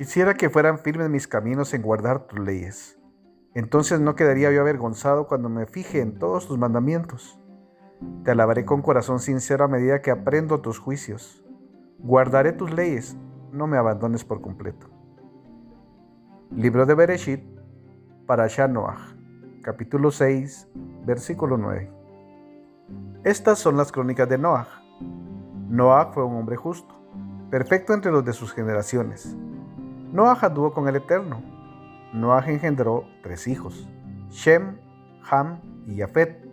Quisiera que fueran firmes mis caminos en guardar tus leyes. Entonces no quedaría yo avergonzado cuando me fije en todos tus mandamientos. Te alabaré con corazón sincero a medida que aprendo tus juicios. Guardaré tus leyes, no me abandones por completo. Libro de Bereshit, para Noah, capítulo 6, versículo 9. Estas son las crónicas de Noah. Noah fue un hombre justo, perfecto entre los de sus generaciones Noah anduvo con el Eterno. Noah engendró tres hijos, Shem, Ham y Jafet.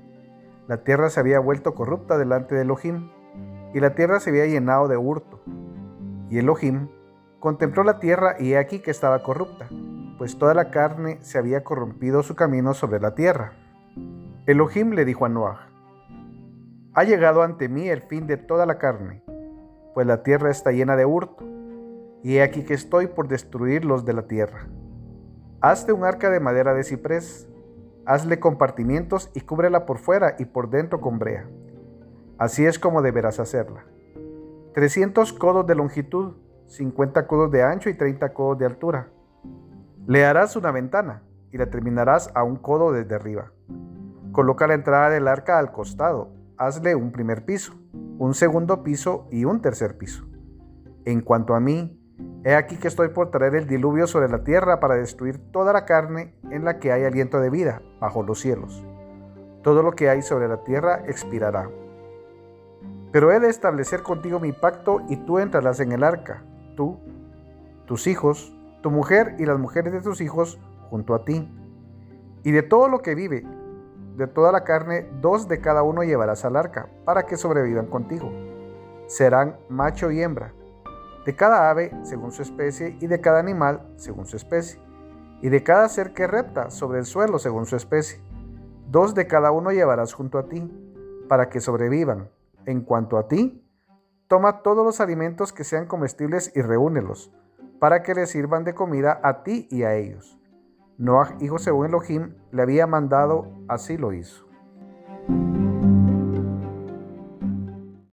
La tierra se había vuelto corrupta delante de Elohim, y la tierra se había llenado de hurto. Y Elohim contempló la tierra y he aquí que estaba corrupta, pues toda la carne se había corrompido su camino sobre la tierra. Elohim le dijo a Noah, Ha llegado ante mí el fin de toda la carne, pues la tierra está llena de hurto y he aquí que estoy por destruir los de la tierra. Hazte un arca de madera de ciprés, hazle compartimientos y cúbrela por fuera y por dentro con brea. Así es como deberás hacerla. 300 codos de longitud, 50 codos de ancho y 30 codos de altura. Le harás una ventana y la terminarás a un codo desde arriba. Coloca la entrada del arca al costado. Hazle un primer piso, un segundo piso y un tercer piso. En cuanto a mí, He aquí que estoy por traer el diluvio sobre la tierra para destruir toda la carne en la que hay aliento de vida bajo los cielos. Todo lo que hay sobre la tierra expirará. Pero he de establecer contigo mi pacto y tú entrarás en el arca, tú, tus hijos, tu mujer y las mujeres de tus hijos junto a ti. Y de todo lo que vive, de toda la carne, dos de cada uno llevarás al arca, para que sobrevivan contigo. Serán macho y hembra de cada ave según su especie y de cada animal según su especie, y de cada ser que repta sobre el suelo según su especie. Dos de cada uno llevarás junto a ti, para que sobrevivan. En cuanto a ti, toma todos los alimentos que sean comestibles y reúnelos, para que les sirvan de comida a ti y a ellos. Noah, hijo según Elohim, le había mandado, así lo hizo.